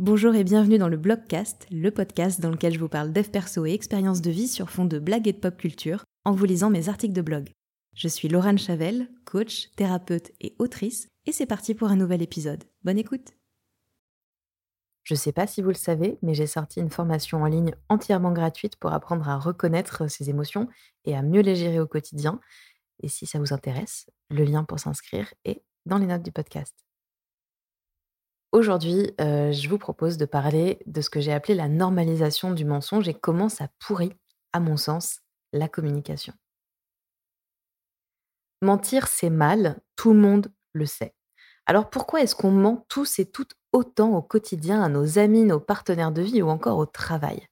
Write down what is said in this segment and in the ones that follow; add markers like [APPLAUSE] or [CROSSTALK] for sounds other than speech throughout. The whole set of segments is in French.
Bonjour et bienvenue dans le Blogcast, le podcast dans lequel je vous parle dev perso et expériences de vie sur fond de blagues et de pop culture en vous lisant mes articles de blog. Je suis Laurent Chavel, coach, thérapeute et autrice, et c'est parti pour un nouvel épisode. Bonne écoute Je sais pas si vous le savez, mais j'ai sorti une formation en ligne entièrement gratuite pour apprendre à reconnaître ses émotions et à mieux les gérer au quotidien. Et si ça vous intéresse, le lien pour s'inscrire est dans les notes du podcast. Aujourd'hui, euh, je vous propose de parler de ce que j'ai appelé la normalisation du mensonge et comment ça pourrit, à mon sens, la communication. Mentir, c'est mal, tout le monde le sait. Alors pourquoi est-ce qu'on ment tous et toutes autant au quotidien à nos amis, nos partenaires de vie ou encore au travail?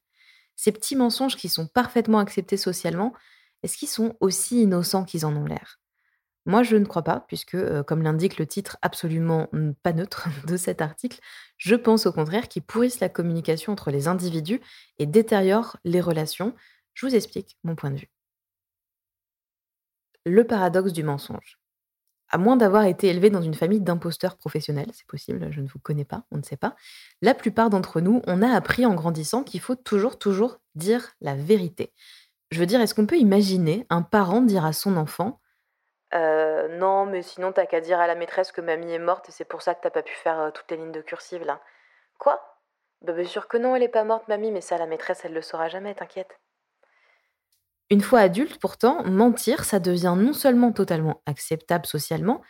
Ces petits mensonges qui sont parfaitement acceptés socialement, est-ce qu'ils sont aussi innocents qu'ils en ont l'air? Moi, je ne crois pas, puisque, comme l'indique le titre absolument pas neutre [LAUGHS] de cet article, je pense au contraire qu'ils pourrissent la communication entre les individus et détériorent les relations. Je vous explique mon point de vue. Le paradoxe du mensonge. À moins d'avoir été élevé dans une famille d'imposteurs professionnels, c'est possible, je ne vous connais pas, on ne sait pas, la plupart d'entre nous, on a appris en grandissant qu'il faut toujours, toujours dire la vérité. Je veux dire, est-ce qu'on peut imaginer un parent dire à son enfant euh, non, mais sinon, t'as qu'à dire à la maîtresse que mamie est morte et c'est pour ça que t'as pas pu faire euh, toutes les lignes de cursive là. Quoi? Bah, bien sûr que non, elle est pas morte, mamie, mais ça, la maîtresse, elle le saura jamais, t'inquiète. Une fois adulte, pourtant, mentir, ça devient non seulement totalement acceptable socialement,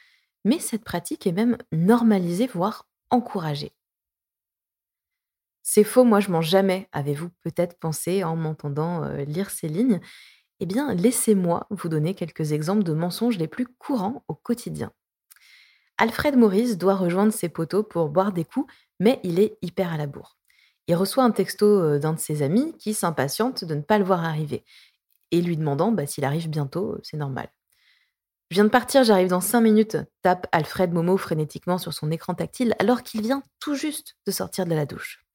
mais cette pratique est même normalisée, voire encouragée. C'est faux, moi je mens jamais, avez-vous peut-être pensé en m'entendant euh, lire ces lignes eh bien, laissez-moi vous donner quelques exemples de mensonges les plus courants au quotidien. Alfred Maurice doit rejoindre ses poteaux pour boire des coups, mais il est hyper à la bourre. Il reçoit un texto euh, d'un de ses amis qui s'impatiente de ne pas le voir arriver et lui demandant bah, s'il arrive bientôt, euh, c'est normal. Je viens de partir, j'arrive dans 5 minutes, tape Alfred Momo frénétiquement sur son écran tactile alors qu'il vient tout juste de sortir de la douche.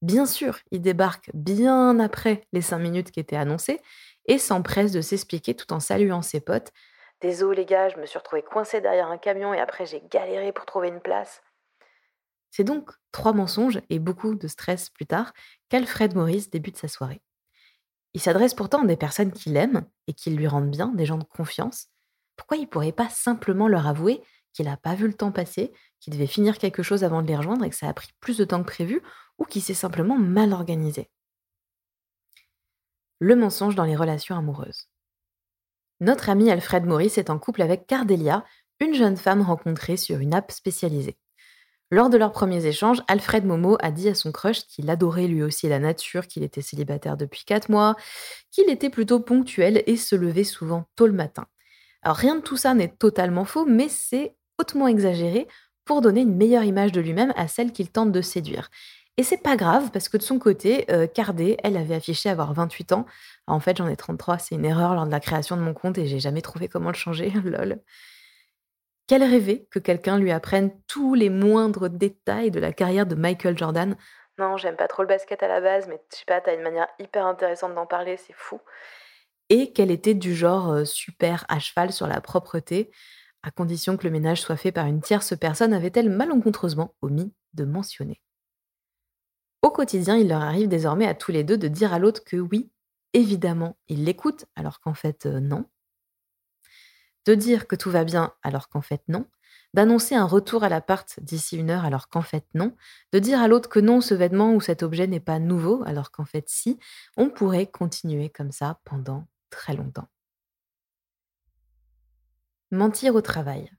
Bien sûr, il débarque bien après les 5 minutes qui étaient annoncées et s'empresse de s'expliquer tout en saluant ses potes. Désolé les gars, je me suis retrouvée coincée derrière un camion et après j'ai galéré pour trouver une place. C'est donc trois mensonges et beaucoup de stress plus tard qu'Alfred Maurice débute sa soirée. Il s'adresse pourtant à des personnes qu'il aime et qui lui rendent bien, des gens de confiance. Pourquoi il ne pourrait pas simplement leur avouer qu'il n'a pas vu le temps passer, qu'il devait finir quelque chose avant de les rejoindre et que ça a pris plus de temps que prévu, ou qu'il s'est simplement mal organisé? Le mensonge dans les relations amoureuses. Notre ami Alfred Maurice est en couple avec Cardelia, une jeune femme rencontrée sur une app spécialisée. Lors de leurs premiers échanges, Alfred Momo a dit à son crush qu'il adorait lui aussi la nature, qu'il était célibataire depuis 4 mois, qu'il était plutôt ponctuel et se levait souvent tôt le matin. Rien de tout ça n'est totalement faux, mais c'est hautement exagéré pour donner une meilleure image de lui-même à celle qu'il tente de séduire. Et c'est pas grave parce que de son côté, euh, Cardé, elle avait affiché avoir 28 ans. en fait, j'en ai 33, c'est une erreur lors de la création de mon compte et j'ai jamais trouvé comment le changer, [LAUGHS] lol. Qu'elle rêvait que quelqu'un lui apprenne tous les moindres détails de la carrière de Michael Jordan. Non, j'aime pas trop le basket à la base, mais je sais pas, t'as une manière hyper intéressante d'en parler, c'est fou. Et qu'elle était du genre euh, super à cheval sur la propreté, à condition que le ménage soit fait par une tierce personne, avait-elle malencontreusement omis de mentionner. Au quotidien, il leur arrive désormais à tous les deux de dire à l'autre que oui, évidemment, il l'écoute, alors qu'en fait, euh, non. De dire que tout va bien, alors qu'en fait, non. D'annoncer un retour à l'appart d'ici une heure, alors qu'en fait, non. De dire à l'autre que non, ce vêtement ou cet objet n'est pas nouveau, alors qu'en fait, si. On pourrait continuer comme ça pendant très longtemps. Mentir au travail.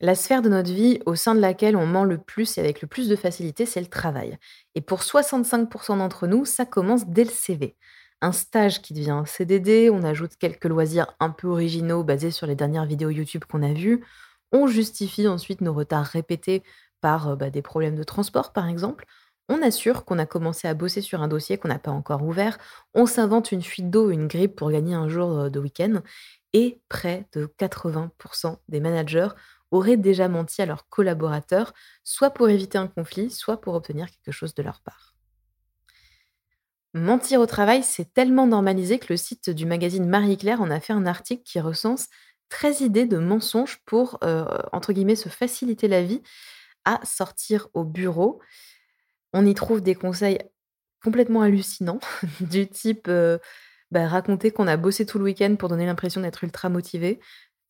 La sphère de notre vie au sein de laquelle on ment le plus et avec le plus de facilité, c'est le travail. Et pour 65% d'entre nous, ça commence dès le CV. Un stage qui devient un CDD, on ajoute quelques loisirs un peu originaux basés sur les dernières vidéos YouTube qu'on a vues. On justifie ensuite nos retards répétés par euh, bah, des problèmes de transport, par exemple. On assure qu'on a commencé à bosser sur un dossier qu'on n'a pas encore ouvert. On s'invente une fuite d'eau une grippe pour gagner un jour euh, de week-end. Et près de 80% des managers auraient déjà menti à leurs collaborateurs, soit pour éviter un conflit, soit pour obtenir quelque chose de leur part. Mentir au travail, c'est tellement normalisé que le site du magazine Marie-Claire en a fait un article qui recense 13 idées de mensonges pour, euh, entre guillemets, se faciliter la vie à sortir au bureau. On y trouve des conseils complètement hallucinants, [LAUGHS] du type euh, bah, raconter qu'on a bossé tout le week-end pour donner l'impression d'être ultra motivé,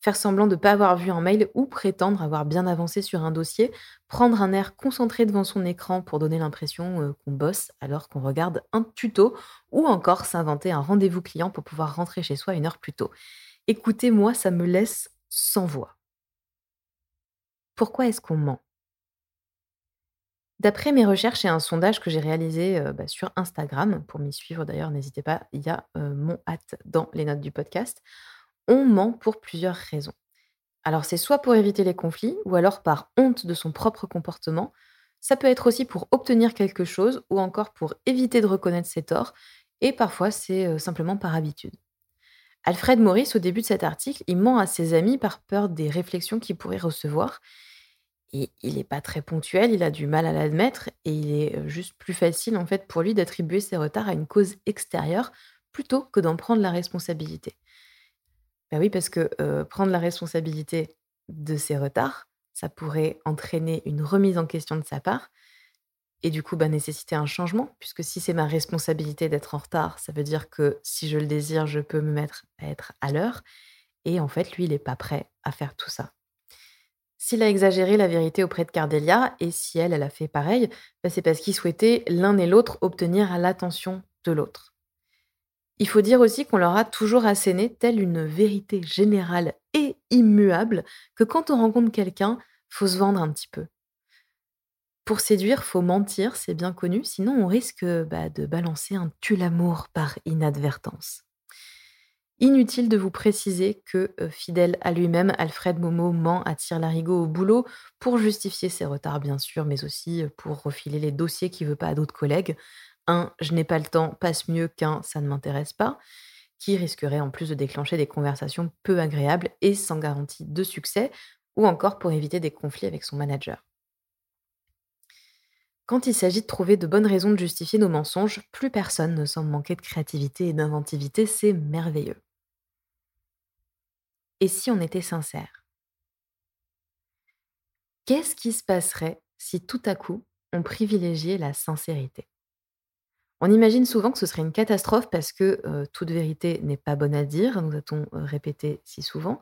faire semblant de ne pas avoir vu un mail ou prétendre avoir bien avancé sur un dossier, prendre un air concentré devant son écran pour donner l'impression euh, qu'on bosse alors qu'on regarde un tuto, ou encore s'inventer un rendez-vous client pour pouvoir rentrer chez soi une heure plus tôt. Écoutez, moi, ça me laisse sans voix. Pourquoi est-ce qu'on ment? D'après mes recherches et un sondage que j'ai réalisé euh, bah, sur Instagram, pour m'y suivre d'ailleurs, n'hésitez pas, il y a euh, mon hâte dans les notes du podcast, on ment pour plusieurs raisons. Alors c'est soit pour éviter les conflits, ou alors par honte de son propre comportement. Ça peut être aussi pour obtenir quelque chose, ou encore pour éviter de reconnaître ses torts, et parfois c'est simplement par habitude. Alfred Maurice, au début de cet article, il ment à ses amis par peur des réflexions qu'il pourrait recevoir, et il n'est pas très ponctuel, il a du mal à l'admettre et il est, juste plus facile, en fait, pour lui d'attribuer ses retards à une cause extérieure plutôt que d'en prendre la responsabilité. Ben oui, parce que, prendre la responsabilité de ses retards, ça pourrait entraîner une remise en question de sa part et du coup, bah, nécessiter un changement puisque si c'est ma responsabilité d'être en retard, ça veut dire que si je le désire, je peux me mettre à être à l'heure et en fait, lui, il n'est pas prêt à faire tout ça. S'il a exagéré la vérité auprès de Cardelia, et si elle, elle a fait pareil, bah, c'est parce qu'ils souhaitaient l'un et l'autre obtenir l'attention de l'autre. Il faut dire aussi qu'on leur a toujours asséné telle une vérité générale et immuable que quand on rencontre quelqu'un, faut se vendre un petit peu. Pour séduire, faut mentir, c'est bien connu, sinon on risque bah, de balancer un tue l'amour par inadvertance. Inutile de vous préciser que, fidèle à lui-même, Alfred Momo ment à tire-larigot au boulot pour justifier ses retards, bien sûr, mais aussi pour refiler les dossiers qu'il veut pas à d'autres collègues. Un « je n'ai pas le temps » passe mieux qu'un « ça ne m'intéresse pas », qui risquerait en plus de déclencher des conversations peu agréables et sans garantie de succès, ou encore pour éviter des conflits avec son manager. Quand il s'agit de trouver de bonnes raisons de justifier nos mensonges, plus personne ne semble manquer de créativité et d'inventivité, c'est merveilleux. Et si on était sincère? Qu'est-ce qui se passerait si tout à coup on privilégiait la sincérité? On imagine souvent que ce serait une catastrophe parce que toute vérité n'est pas bonne à dire, nous a-t-on répété si souvent.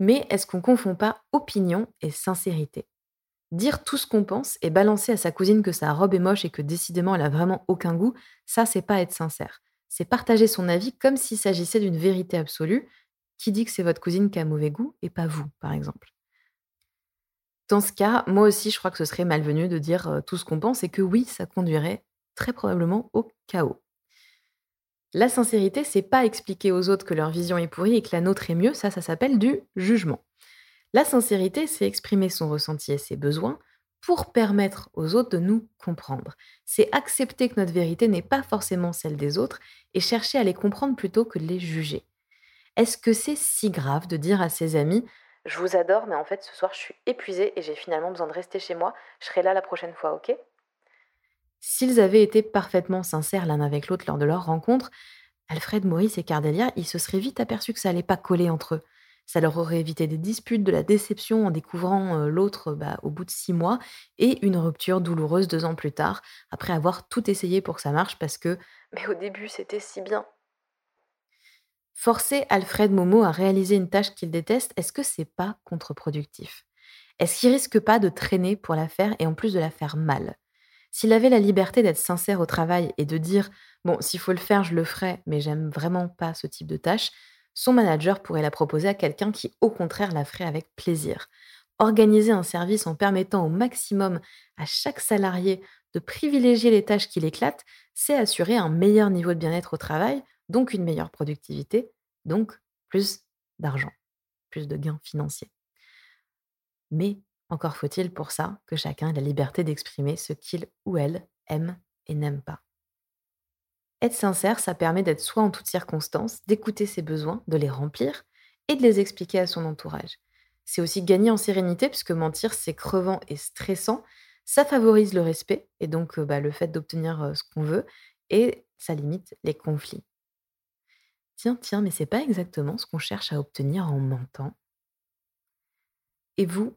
Mais est-ce qu'on ne confond pas opinion et sincérité? Dire tout ce qu'on pense et balancer à sa cousine que sa robe est moche et que décidément elle a vraiment aucun goût, ça c'est pas être sincère. C'est partager son avis comme s'il s'agissait d'une vérité absolue, qui dit que c'est votre cousine qui a mauvais goût et pas vous, par exemple? Dans ce cas, moi aussi, je crois que ce serait malvenu de dire tout ce qu'on pense et que oui, ça conduirait très probablement au chaos. La sincérité, c'est pas expliquer aux autres que leur vision est pourrie et que la nôtre est mieux, ça, ça s'appelle du jugement. La sincérité, c'est exprimer son ressenti et ses besoins pour permettre aux autres de nous comprendre. C'est accepter que notre vérité n'est pas forcément celle des autres et chercher à les comprendre plutôt que de les juger. Est-ce que c'est si grave de dire à ses amis Je vous adore, mais en fait ce soir je suis épuisée et j'ai finalement besoin de rester chez moi, je serai là la prochaine fois, ok? S'ils avaient été parfaitement sincères l'un avec l'autre lors de leur rencontre, Alfred, Maurice et Cardelia, ils se seraient vite aperçus que ça allait pas coller entre eux. Ça leur aurait évité des disputes, de la déception en découvrant euh, l'autre bah, au bout de six mois et une rupture douloureuse deux ans plus tard, après avoir tout essayé pour que ça marche parce que Mais au début c'était si bien. Forcer Alfred Momo à réaliser une tâche qu'il déteste, est-ce que c'est pas contre-productif? Est-ce qu'il risque pas de traîner pour la faire et en plus de la faire mal? S'il avait la liberté d'être sincère au travail et de dire bon, s'il faut le faire, je le ferai, mais j'aime vraiment pas ce type de tâche, son manager pourrait la proposer à quelqu'un qui, au contraire, la ferait avec plaisir. Organiser un service en permettant au maximum à chaque salarié de privilégier les tâches qui l'éclatent, c'est assurer un meilleur niveau de bien-être au travail donc une meilleure productivité, donc plus d'argent, plus de gains financiers. Mais encore faut-il pour ça que chacun ait la liberté d'exprimer ce qu'il ou elle aime et n'aime pas. Être sincère, ça permet d'être soi en toutes circonstances, d'écouter ses besoins, de les remplir et de les expliquer à son entourage. C'est aussi gagner en sérénité, puisque mentir, c'est crevant et stressant. Ça favorise le respect et donc bah, le fait d'obtenir ce qu'on veut, et ça limite les conflits. Tiens, tiens, mais c'est pas exactement ce qu'on cherche à obtenir en mentant. Et vous,